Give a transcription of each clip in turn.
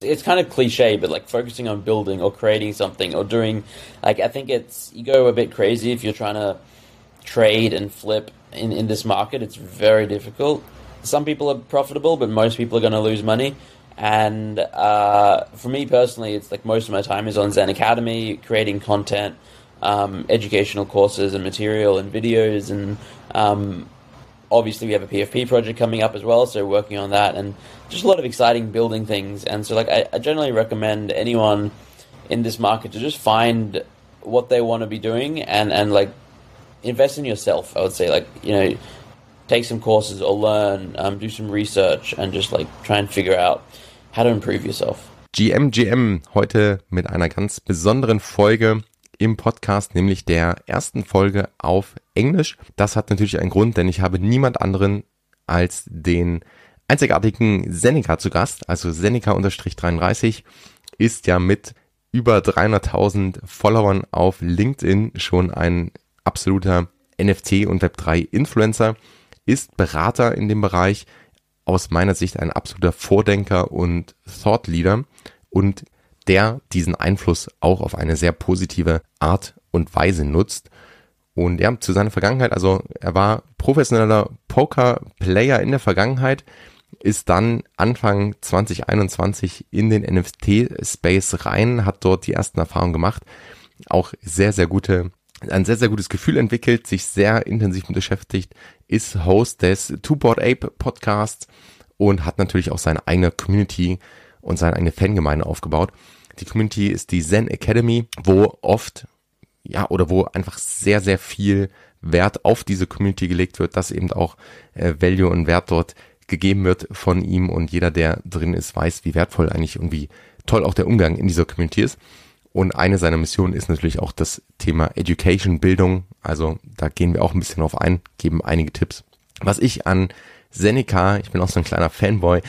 it's kind of cliche, but like focusing on building or creating something or doing, like, I think it's, you go a bit crazy if you're trying to trade and flip in, in this market. It's very difficult. Some people are profitable, but most people are going to lose money. And uh, for me personally, it's like most of my time is on Zen Academy, creating content, um, educational courses and material and videos. And um, obviously, we have a PFP project coming up as well, so working on that. And just a lot of exciting building things. And so, like, I, I generally recommend anyone in this market to just find what they want to be doing and, and like invest in yourself. I would say, like, you know, take some courses or learn, um, do some research, and just like try and figure out how to improve yourself. GMGM heute mit einer ganz besonderen Folge im Podcast, nämlich der ersten Folge auf Englisch. Das hat natürlich einen Grund, denn ich habe niemand anderen als den einzigartigen Seneca zu Gast, also Seneca-33 ist ja mit über 300.000 Followern auf LinkedIn schon ein absoluter NFT und Web3 Influencer, ist Berater in dem Bereich, aus meiner Sicht ein absoluter Vordenker und Thought Leader und der diesen Einfluss auch auf eine sehr positive Art und Weise nutzt. Und ja, zu seiner Vergangenheit, also er war professioneller Poker-Player in der Vergangenheit, ist dann Anfang 2021 in den NFT-Space rein, hat dort die ersten Erfahrungen gemacht, auch sehr, sehr gute, ein sehr, sehr gutes Gefühl entwickelt, sich sehr intensiv beschäftigt, ist Host des Two Board Ape Podcasts und hat natürlich auch seine eigene Community und seine eigene Fangemeinde aufgebaut. Die Community ist die Zen Academy, wo oft, ja, oder wo einfach sehr, sehr viel Wert auf diese Community gelegt wird, dass eben auch äh, Value und Wert dort gegeben wird von ihm und jeder, der drin ist, weiß, wie wertvoll eigentlich und wie toll auch der Umgang in dieser Community ist. Und eine seiner Missionen ist natürlich auch das Thema Education, Bildung. Also da gehen wir auch ein bisschen drauf ein, geben einige Tipps. Was ich an Seneca, ich bin auch so ein kleiner Fanboy,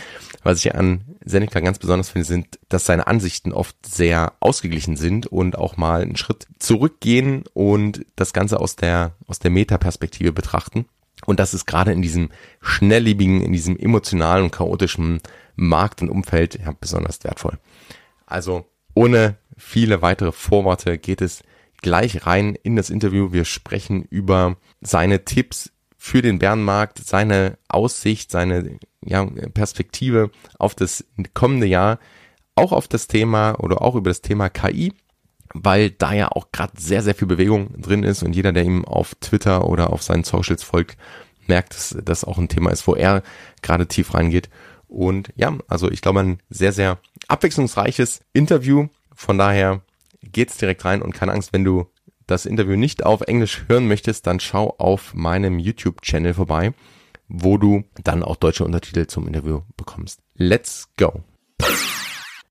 was ich an Seneca ganz besonders finde, sind, dass seine Ansichten oft sehr ausgeglichen sind und auch mal einen Schritt zurückgehen und das Ganze aus der, aus der Metaperspektive betrachten. Und das ist gerade in diesem schnelllebigen, in diesem emotionalen und chaotischen Markt und Umfeld ja, besonders wertvoll. Also ohne viele weitere Vorworte geht es gleich rein in das Interview. Wir sprechen über seine Tipps für den Bärenmarkt, seine Aussicht, seine ja, Perspektive auf das kommende Jahr, auch auf das Thema oder auch über das Thema KI, weil da ja auch gerade sehr, sehr viel Bewegung drin ist und jeder, der ihm auf Twitter oder auf seinen Socials folgt, merkt, dass das auch ein Thema ist, wo er gerade tief reingeht. Und ja, also ich glaube, ein sehr, sehr abwechslungsreiches Interview. Von daher geht's direkt rein und keine Angst, wenn du das Interview nicht auf Englisch hören möchtest, dann schau auf meinem YouTube-Channel vorbei, wo du dann auch deutsche Untertitel zum Interview bekommst. Let's go!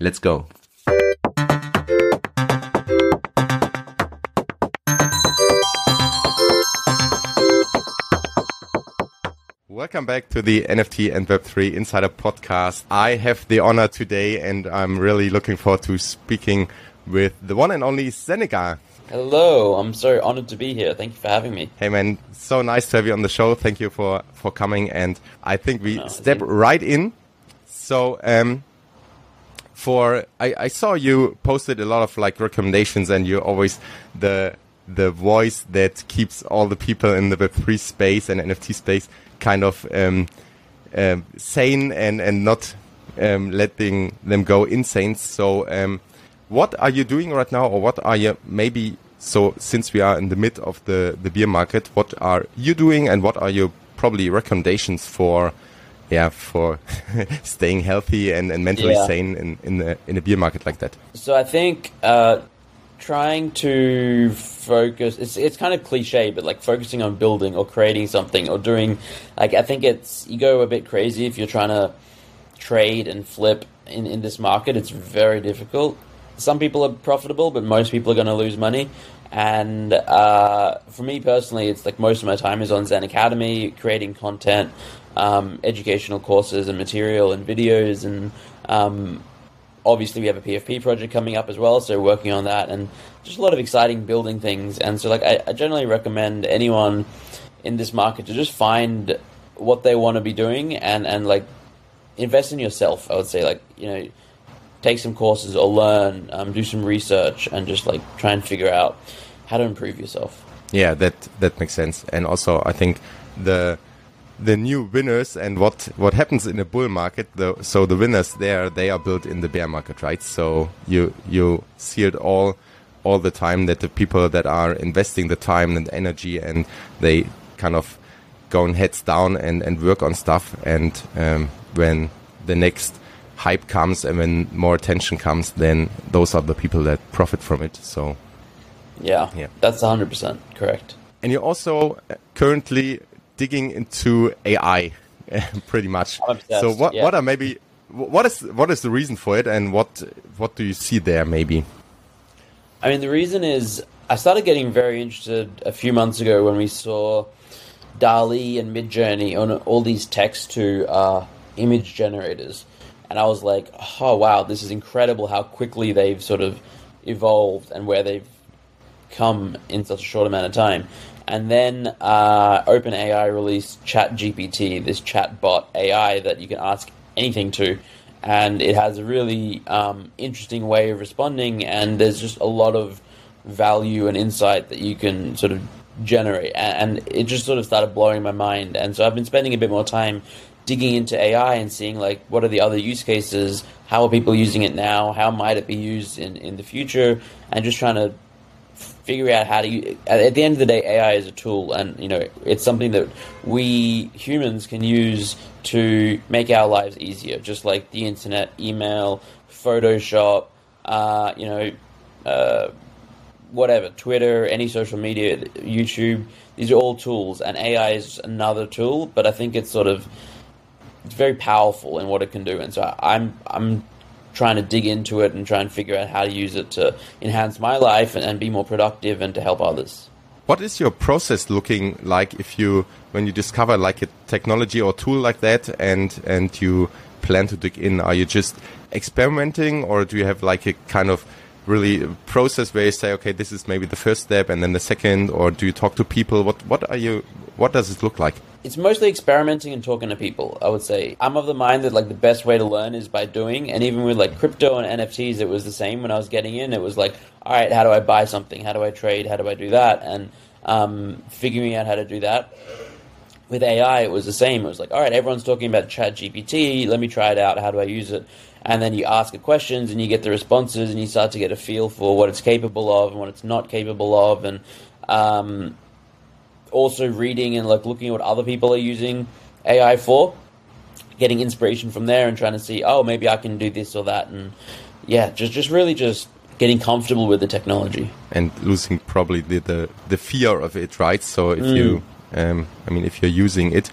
Let's go! Welcome back to the NFT and Web3 Insider Podcast. I have the honor today and I'm really looking forward to speaking with the one and only Zeneca. Hello, I'm so honored to be here. Thank you for having me. Hey man, so nice to have you on the show. Thank you for for coming and I think we no, step right in. So um for I, I saw you posted a lot of like recommendations and you're always the the voice that keeps all the people in the Web3 space and NFT space kind of um, um, sane and and not um, letting them go insane. So, um, what are you doing right now, or what are you maybe? So, since we are in the mid of the the beer market, what are you doing, and what are your probably recommendations for? Yeah, for staying healthy and, and mentally yeah. sane in in a, in a beer market like that. So I think uh, trying to focus it's it's kind of cliche but like focusing on building or creating something or doing like I think it's you go a bit crazy if you're trying to trade and flip in, in this market, it's very difficult. Some people are profitable, but most people are going to lose money. And uh, for me personally, it's like most of my time is on Zen Academy, creating content, um, educational courses and material and videos. And um, obviously, we have a PFP project coming up as well, so working on that and just a lot of exciting building things. And so, like, I, I generally recommend anyone in this market to just find what they want to be doing and, and like invest in yourself. I would say, like, you know, take some courses or learn, um, do some research, and just like try and figure out how to improve yourself. Yeah, that that makes sense. And also, I think the the new winners and what what happens in a bull market. The, so the winners there, they are built in the bear market, right? So you you see it all all the time that the people that are investing the time and energy and they kind of going heads down and, and work on stuff and um, when the next hype comes and when more attention comes, then those are the people that profit from it. So, yeah, yeah, that's 100% correct. And you're also currently digging into AI pretty much. So what, yeah. what are maybe, what is, what is the reason for it and what, what do you see there maybe? I mean, the reason is I started getting very interested a few months ago when we saw DALL-E and Midjourney on all these text to uh, image generators and I was like, oh wow, this is incredible how quickly they've sort of evolved and where they've come in such a short amount of time. And then uh, OpenAI released ChatGPT, this chatbot AI that you can ask anything to, and it has a really um, interesting way of responding. And there's just a lot of value and insight that you can sort of generate, and it just sort of started blowing my mind. And so I've been spending a bit more time digging into AI and seeing like what are the other use cases, how are people using it now, how might it be used in, in the future, and just trying to figure out how to. Use, at the end of the day, AI is a tool, and you know it's something that we humans can use to make our lives easier, just like the internet, email, Photoshop, uh, you know. Uh, whatever, Twitter, any social media, YouTube, these are all tools, and AI is another tool, but I think it's sort of it's very powerful in what it can do, and so I'm I'm trying to dig into it and try and figure out how to use it to enhance my life and, and be more productive and to help others. What is your process looking like if you when you discover like a technology or tool like that and and you plan to dig in? Are you just experimenting or do you have like a kind of really process where you say, okay, this is maybe the first step and then the second, or do you talk to people? What what are you? What does it look like? It's mostly experimenting and talking to people. I would say I'm of the mind that like the best way to learn is by doing, and even with like crypto and NFTs, it was the same. When I was getting in, it was like, all right, how do I buy something? How do I trade? How do I do that? And um, figuring out how to do that with AI, it was the same. It was like, all right, everyone's talking about Chat GPT. Let me try it out. How do I use it? And then you ask it questions and you get the responses and you start to get a feel for what it's capable of and what it's not capable of. And um, also reading and like looking at what other people are using AI for, getting inspiration from there and trying to see, oh, maybe I can do this or that. And yeah, just, just really just getting comfortable with the technology and losing probably the, the, the fear of it, right? So if mm. you um, I mean, if you're using it,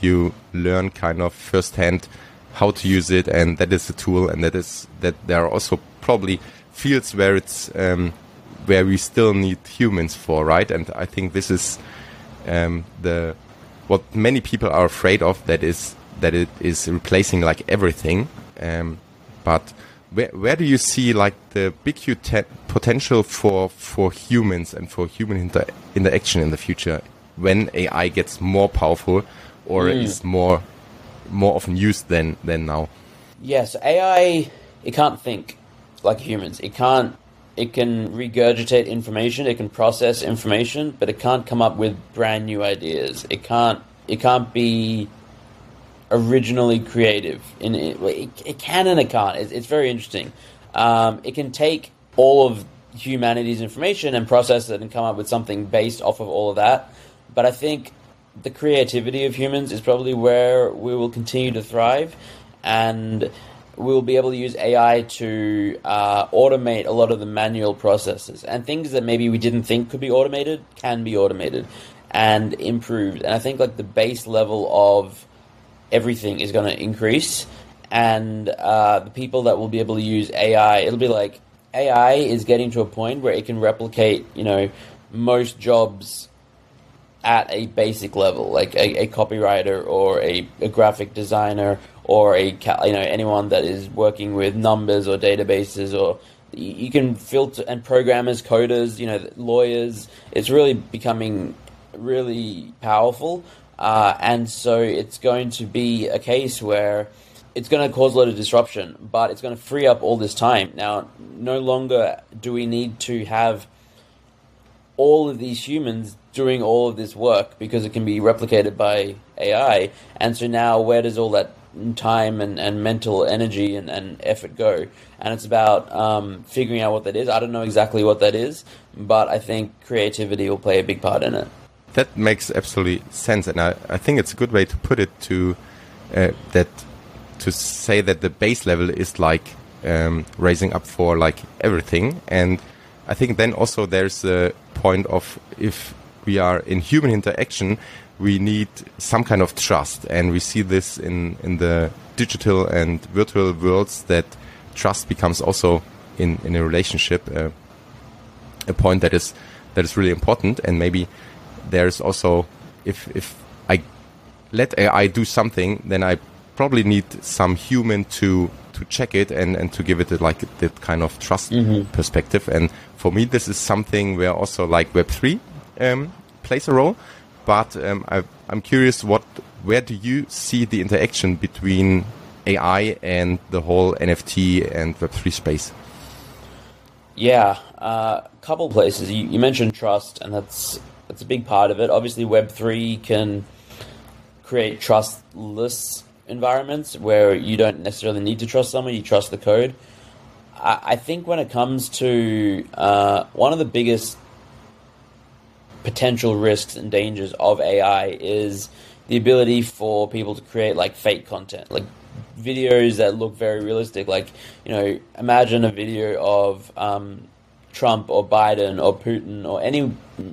you learn kind of firsthand how to use it, and that is a tool, and that is that there are also probably fields where it's um, where we still need humans for, right? And I think this is um, the what many people are afraid of. That is that it is replacing like everything, um, but where, where do you see like the big potential for for humans and for human inter interaction in the future when AI gets more powerful or mm. is more more often used than than now. Yes, AI it can't think like humans. It can't it can regurgitate information, it can process information, but it can't come up with brand new ideas. It can't it can't be originally creative. In it, it, it can and it can't. It's, it's very interesting. Um, it can take all of humanity's information and process it and come up with something based off of all of that. But I think the creativity of humans is probably where we will continue to thrive, and we'll be able to use AI to uh, automate a lot of the manual processes and things that maybe we didn't think could be automated can be automated and improved. And I think like the base level of everything is going to increase, and uh, the people that will be able to use AI, it'll be like AI is getting to a point where it can replicate, you know, most jobs at a basic level, like a, a copywriter or a, a, graphic designer or a you know anyone that is working with numbers or databases or you can filter and programmers, coders, you know, lawyers. It's really becoming really powerful, uh, and so it's going to be a case where it's going to cause a lot of disruption, but it's going to free up all this time. Now, no longer do we need to have all of these humans doing all of this work because it can be replicated by AI. And so now, where does all that time and, and mental energy and, and effort go? And it's about um, figuring out what that is. I don't know exactly what that is, but I think creativity will play a big part in it. That makes absolutely sense. And I, I think it's a good way to put it to uh, that to say that the base level is like um, raising up for like everything. And I think then also there's a point of if we are in human interaction, we need some kind of trust, and we see this in in the digital and virtual worlds that trust becomes also in in a relationship uh, a point that is that is really important, and maybe there's also if if I let AI do something, then I probably need some human to to check it and and to give it a, like that kind of trust mm -hmm. perspective. And for me, this is something where also like Web three um, plays a role. But um, I, I'm curious, what where do you see the interaction between AI and the whole NFT and Web three space? Yeah, a uh, couple places. You, you, mentioned trust, and that's that's a big part of it. Obviously, Web three can create trustless environments where you don't necessarily need to trust someone; you trust the code. I, I think when it comes to uh, one of the biggest potential risks and dangers of AI is the ability for people to create like fake content, like videos that look very realistic. Like, you know, imagine a video of um, Trump or Biden or Putin or any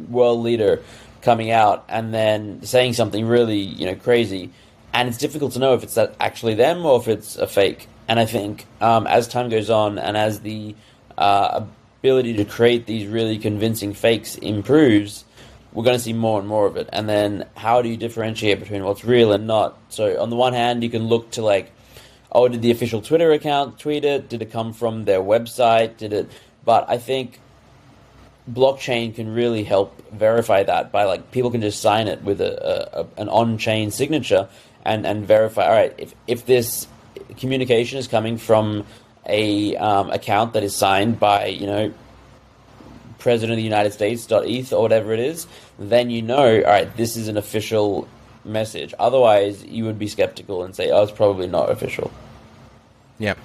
world leader coming out and then saying something really, you know, crazy. And it's difficult to know if it's actually them or if it's a fake. And I think um, as time goes on and as the uh, ability to create these really convincing fakes improves, we're going to see more and more of it. And then how do you differentiate between what's real and not? So on the one hand, you can look to like, oh, did the official Twitter account tweet it? Did it come from their website? Did it? But I think blockchain can really help verify that by like people can just sign it with a, a an on-chain signature and and verify. All right, if if this communication is coming from a um, account that is signed by you know president of the United States .eth or whatever it is, then you know, all right, this is an official message. Otherwise, you would be skeptical and say, oh, it's probably not official. Yeah.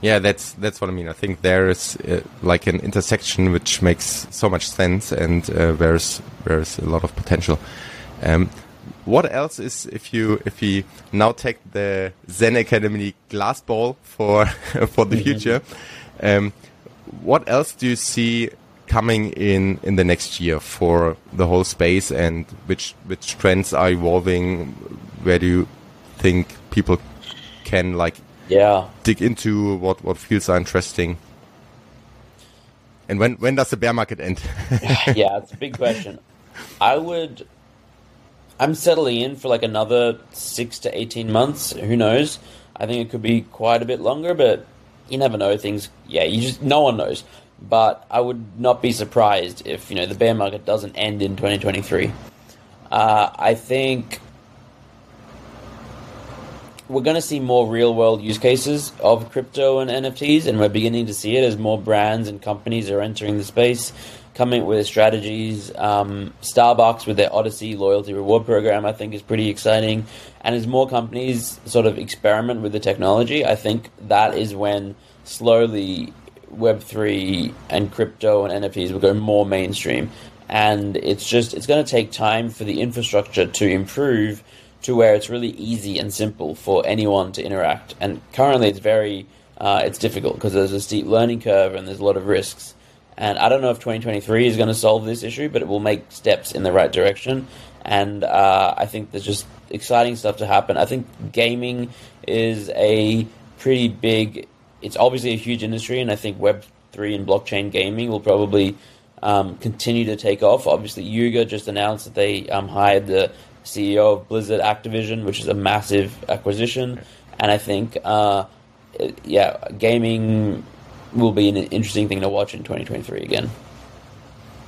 Yeah, that's that's what I mean. I think there is uh, like an intersection which makes so much sense, and uh, there's there's a lot of potential. Um, what else is if you if you now take the Zen Academy glass ball for for the future? Um, what else do you see coming in in the next year for the whole space and which which trends are evolving? Where do you think people can like yeah. dig into what what fields are interesting? And when when does the bear market end? Yeah it's a big question. I would i'm settling in for like another 6 to 18 months. Who knows? I think it could be quite a bit longer but you never know. Things yeah you just no one knows but I would not be surprised if you know the bear market doesn't end in 2023. Uh, I think we're going to see more real world use cases of crypto and NFTs, and we're beginning to see it as more brands and companies are entering the space, coming with strategies. Um, Starbucks with their Odyssey loyalty reward program, I think, is pretty exciting. And as more companies sort of experiment with the technology, I think that is when slowly Web3 and crypto and NFTs will go more mainstream. And it's just, it's going to take time for the infrastructure to improve to where it's really easy and simple for anyone to interact. And currently it's very, uh, it's difficult because there's a steep learning curve and there's a lot of risks. And I don't know if 2023 is going to solve this issue, but it will make steps in the right direction. And uh, I think there's just exciting stuff to happen. I think gaming is a pretty big. It's obviously a huge industry, and I think Web three and blockchain gaming will probably um, continue to take off. Obviously, Yuga just announced that they um, hired the CEO of Blizzard Activision, which is a massive acquisition, and I think, uh, yeah, gaming will be an interesting thing to watch in 2023 again.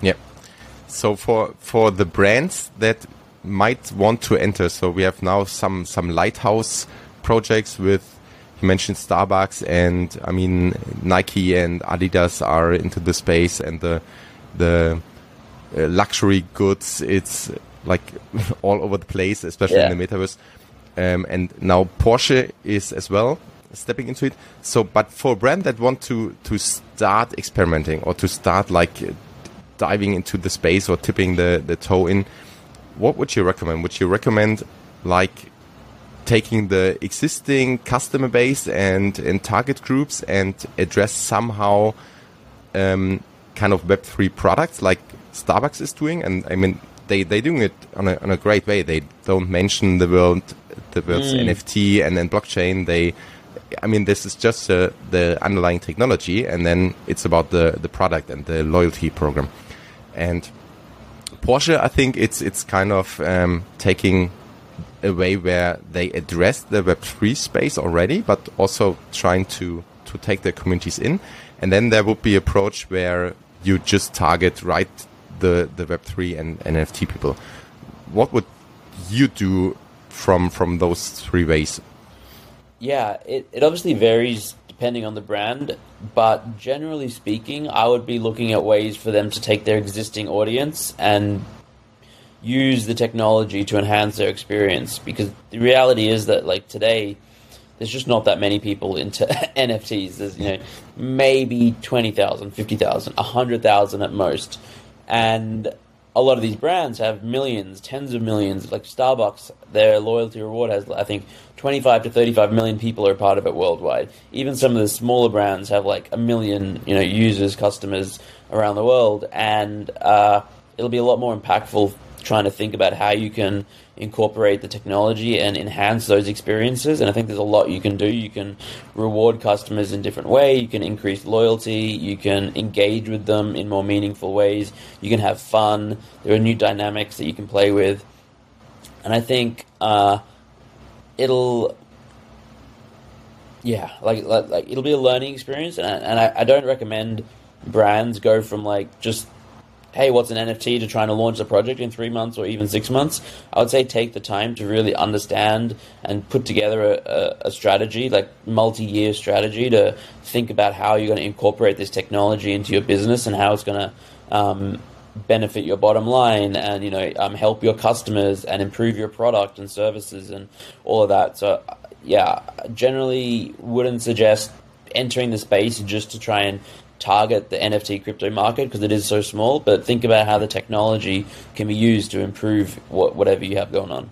Yeah. So for for the brands that might want to enter, so we have now some some lighthouse projects with you mentioned Starbucks and I mean Nike and Adidas are into the space and the the uh, luxury goods. It's like all over the place, especially yeah. in the metaverse. Um, and now Porsche is as well stepping into it. So, but for a brand that want to to start experimenting or to start like diving into the space or tipping the the toe in, what would you recommend? Would you recommend like taking the existing customer base and and target groups and address somehow um, kind of Web three products like Starbucks is doing? And I mean, they they doing it on a on a great way. They don't mention the world the words mm. NFT and then blockchain. They I mean, this is just uh, the underlying technology, and then it's about the the product and the loyalty program. And Porsche, I think it's it's kind of um, taking a way where they address the Web three space already, but also trying to to take their communities in. And then there would be approach where you just target right the the Web three and NFT people. What would you do from from those three ways? Yeah, it, it obviously varies depending on the brand, but generally speaking, I would be looking at ways for them to take their existing audience and use the technology to enhance their experience because the reality is that like today there's just not that many people into NFTs. There's you know maybe 20,000, 50,000, 100,000 at most. And a lot of these brands have millions, tens of millions. Like Starbucks, their loyalty reward has, I think, 25 to 35 million people are part of it worldwide. Even some of the smaller brands have like a million, you know, users, customers around the world, and uh, it'll be a lot more impactful trying to think about how you can incorporate the technology and enhance those experiences. And I think there's a lot you can do. You can reward customers in different way. You can increase loyalty. You can engage with them in more meaningful ways. You can have fun. There are new dynamics that you can play with. And I think uh, it'll, yeah, like, like, like it'll be a learning experience. And I, and I, I don't recommend brands go from like just hey, what's an NFT to trying to launch a project in three months or even six months, I would say take the time to really understand and put together a, a, a strategy, like multi year strategy, to think about how you're going to incorporate this technology into your business and how it's going to um, benefit your bottom line and you know um, help your customers and improve your product and services and all of that. So yeah, generally wouldn't suggest entering the space just to try and target the NFT crypto market because it is so small, but think about how the technology can be used to improve what, whatever you have going on.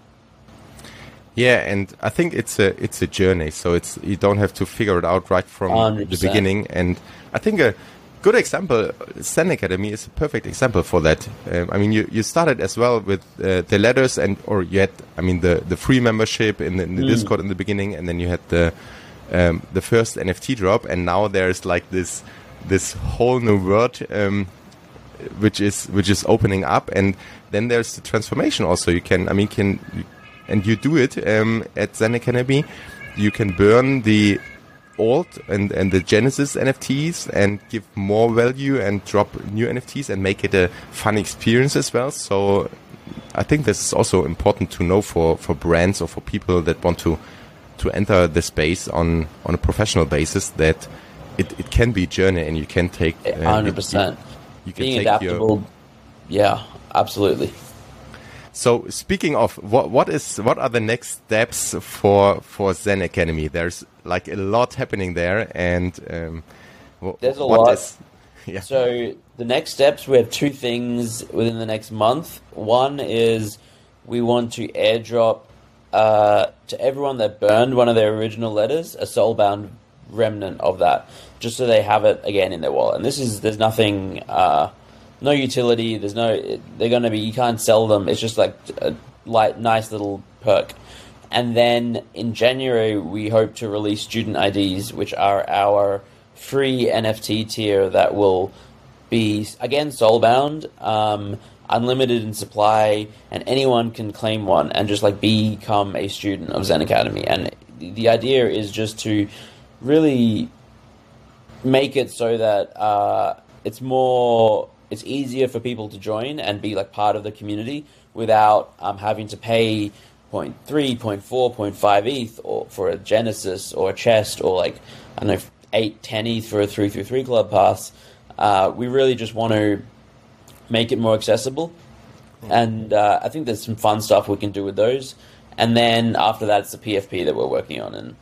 Yeah, and I think it's a it's a journey, so it's you don't have to figure it out right from 100%. the beginning. And I think a good example, Zen Academy is a perfect example for that. Um, I mean, you, you started as well with uh, the letters, and or you had, I mean, the the free membership in the, in the mm. Discord in the beginning, and then you had the um, the first NFT drop, and now there's like this this whole new world um, which is which is opening up. And then there's the transformation also. You can i mean can and you do it um, at zen academy. You can burn the old and and the genesis nfts and give more value and drop new nfts and make it a fun experience as well. So i think this is also important to know for for brands or for people that want to to enter the space on on a professional basis that it, it can be a journey and you can take uh, hundred uh, percent. You, can being adaptable. Your... Yeah, absolutely. So speaking of what what is what are the next steps for for Zen Academy? There's like a lot happening there, and um, there's a lot. Is, yeah. So the next steps we have two things within the next month. One is we want to airdrop uh, to everyone that burned one of their original letters a soulbound remnant of that just so they have it again in their wallet. And this is there's nothing, uh, no utility. There's no they're going to be you can't sell them. It's just like a light, nice little perk. And then in January, we hope to release student IDs, which are our free NFT tier that will be, again, soulbound, um, unlimited in supply, and anyone can claim one and just like become a student of Zen Academy. And the idea is just to really make it so that uh, it's more it's easier for people to join and be like part of the community without um, having to pay 0.3, 0.4, 0.5 ETH or for a Genesis or a chest or like I don't know 8, 10 ETH for a 3 through 3 club pass. Uh, we really just want to make it more accessible. And uh, I think there's some fun stuff we can do with those. And then after that, it's the PFP that we're working on. And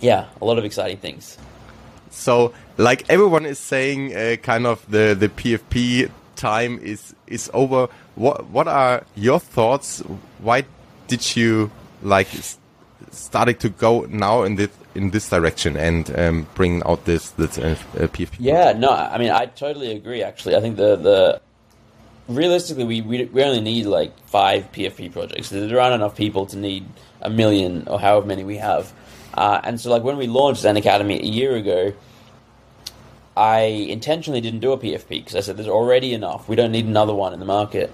yeah, a lot of exciting things. So, like everyone is saying, uh, kind of the the PFP time is is over. What what are your thoughts? Why did you like starting to go now in this in this direction and um, bring out this this uh, PFP? Yeah, no, I mean I totally agree. Actually, I think the the realistically we we, we only need like five PFP projects. There aren't enough people to need a million or however many we have. Uh, and so, like when we launched Zen Academy a year ago, I intentionally didn't do a PFP because I said there's already enough. We don't need another one in the market.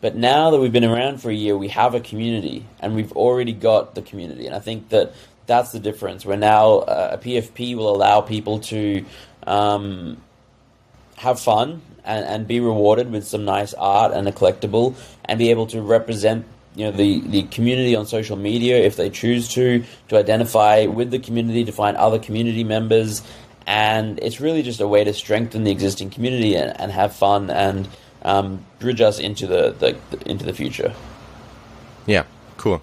But now that we've been around for a year, we have a community, and we've already got the community. And I think that that's the difference. Where now uh, a PFP will allow people to um, have fun and, and be rewarded with some nice art and a collectible, and be able to represent you know the, the community on social media if they choose to to identify with the community to find other community members. And it's really just a way to strengthen the existing community and, and have fun and um, bridge us into the, the, into the future. Yeah cool.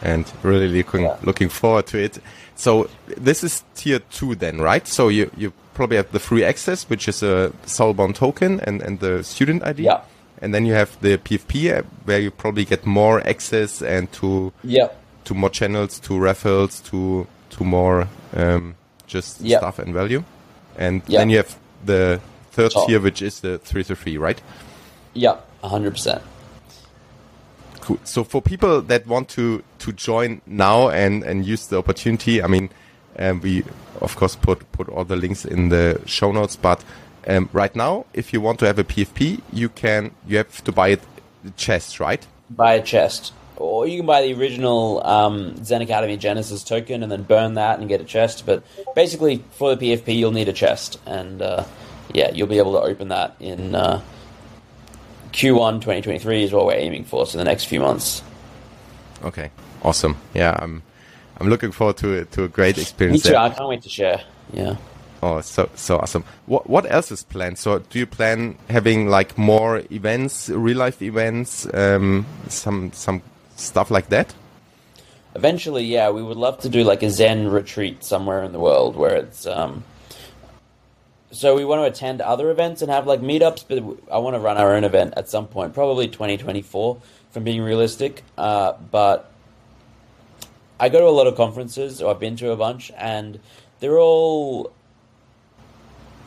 And really looking yeah. looking forward to it. So this is tier two then right? So you you probably have the free access which is a soulbound token and and the student id yeah and then you have the PFP where you probably get more access and to yeah to more channels, to raffles, to to more um, just stuff and value. And then you have the third oh. tier, which is the three to three, right? Yeah, hundred percent. Cool. So for people that want to to join now and and use the opportunity, I mean, um, we of course put put all the links in the show notes, but um, right now, if you want to have a PFP, you can you have to buy it chest, right? Buy a chest, or you can buy the original um, Zen Academy Genesis token and then burn that and get a chest. But basically, for the PFP, you'll need a chest, and uh, yeah, you'll be able to open that in uh, Q1 2023 is what we're aiming for. So the next few months. Okay, awesome. Yeah, I'm I'm looking forward to to a great experience. Me too. There. I can't wait to share. Yeah. Oh, so so awesome. What what else is planned? So, do you plan having like more events, real life events, um, some some stuff like that? Eventually, yeah, we would love to do like a Zen retreat somewhere in the world where it's. Um, so we want to attend other events and have like meetups, but I want to run our own event at some point, probably 2024, from being realistic. Uh, but I go to a lot of conferences, or I've been to a bunch, and they're all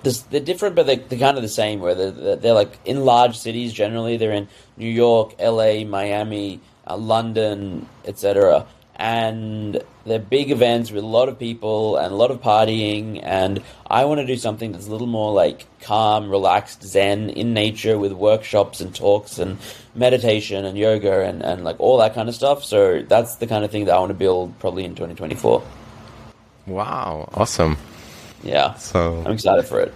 they're different, but they're, they're, kind of the same. Where they're, they're, like in large cities. Generally, they're in New York, L.A., Miami, uh, London, etc. And they're big events with a lot of people and a lot of partying. And I want to do something that's a little more like calm, relaxed, zen in nature with workshops and talks and meditation and yoga and, and like all that kind of stuff. So that's the kind of thing that I want to build probably in 2024. Wow, awesome. Yeah. So I'm excited for it.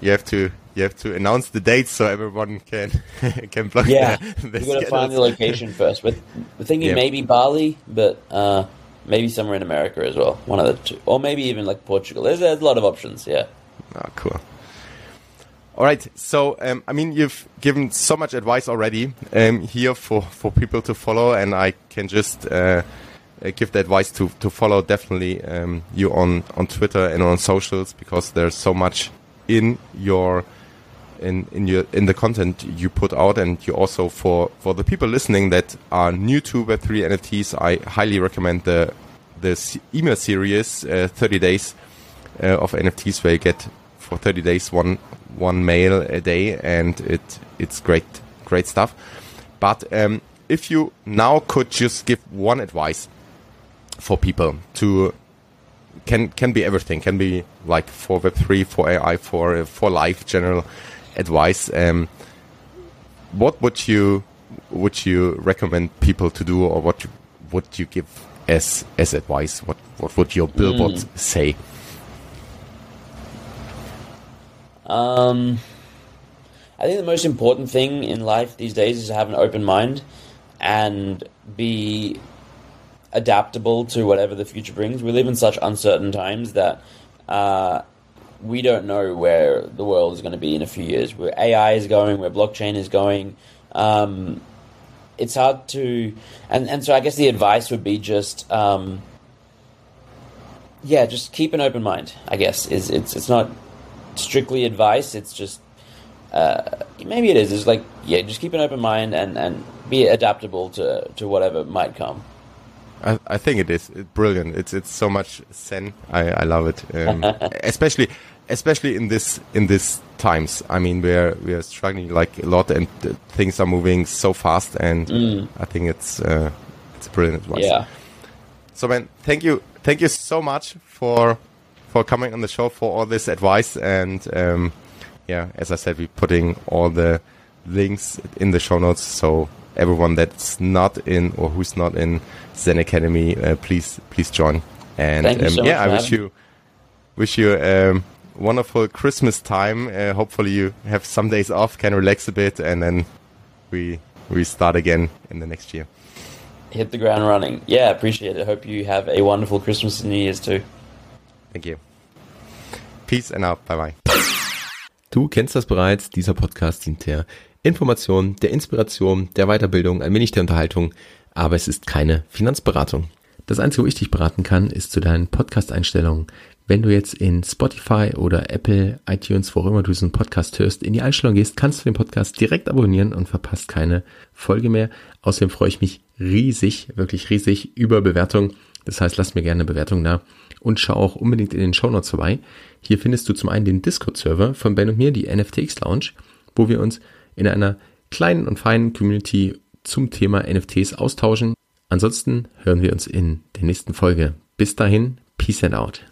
You have to you have to announce the dates so everyone can can block. Yeah, we got to find the location first. But we're thinking maybe Bali, but uh, maybe somewhere in America as well. One of the two, or maybe even like Portugal. There's, there's a lot of options. Yeah. Oh, cool. All right. So, um, I mean, you've given so much advice already um, here for, for people to follow, and I can just uh, uh, give the advice to to follow definitely um, you on on Twitter and on socials because there's so much in your in in your in the content you put out and you also for for the people listening that are new to web3 nfts i highly recommend the the email series uh, 30 days uh, of nfts where you get for 30 days one one mail a day and it it's great great stuff. But um, if you now could just give one advice for people to can can be everything. Can be like for web 3 for ai for for life general advice. Um, what would you would you recommend people to do or what you, would you give as as advice? What what would your billboard mm. say? Um I think the most important thing in life these days is to have an open mind and be adaptable to whatever the future brings. We live in such uncertain times that uh, we don't know where the world is going to be in a few years. Where AI is going, where blockchain is going. Um, it's hard to, and and so I guess the advice would be just, um, yeah, just keep an open mind. I guess is it's it's not strictly advice. It's just uh, maybe it is. It's like yeah, just keep an open mind and and be adaptable to to whatever might come. I, I think it is it's brilliant. It's it's so much zen. I, I love it, um, especially especially in this in this times. I mean, we're we're struggling like a lot, and things are moving so fast. And mm. I think it's uh, it's brilliant advice. Yeah. So man, thank you, thank you so much for for coming on the show for all this advice. And um, yeah, as I said, we're putting all the links in the show notes. So everyone that's not in or who's not in Zen Academy, uh, please please join. And um, so yeah, I wish you wish you um, wonderful Christmas time. Uh, hopefully, you have some days off, can relax a bit, and then we we start again in the next year. Hit the ground running. Yeah, appreciate it. Hope you have a wonderful Christmas and New Year's too. Thank you. Peace and out. Bye bye. Du kennst das bereits. Dieser Podcast dient der Information, der Inspiration, der Weiterbildung, ein wenig der Unterhaltung, aber es ist keine Finanzberatung. Das Einzige, wo ich dich beraten kann, ist zu deinen Podcast-Einstellungen. Wenn du jetzt in Spotify oder Apple, iTunes, wo auch immer du diesen Podcast hörst, in die Einstellung gehst, kannst du den Podcast direkt abonnieren und verpasst keine Folge mehr. Außerdem freue ich mich riesig, wirklich riesig über Bewertung. Das heißt, lass mir gerne eine Bewertung da und schau auch unbedingt in den Show Notes vorbei. Hier findest du zum einen den Discord-Server von Ben und mir, die NFTX Lounge, wo wir uns in einer kleinen und feinen Community zum Thema NFTs austauschen. Ansonsten hören wir uns in der nächsten Folge. Bis dahin, Peace and out.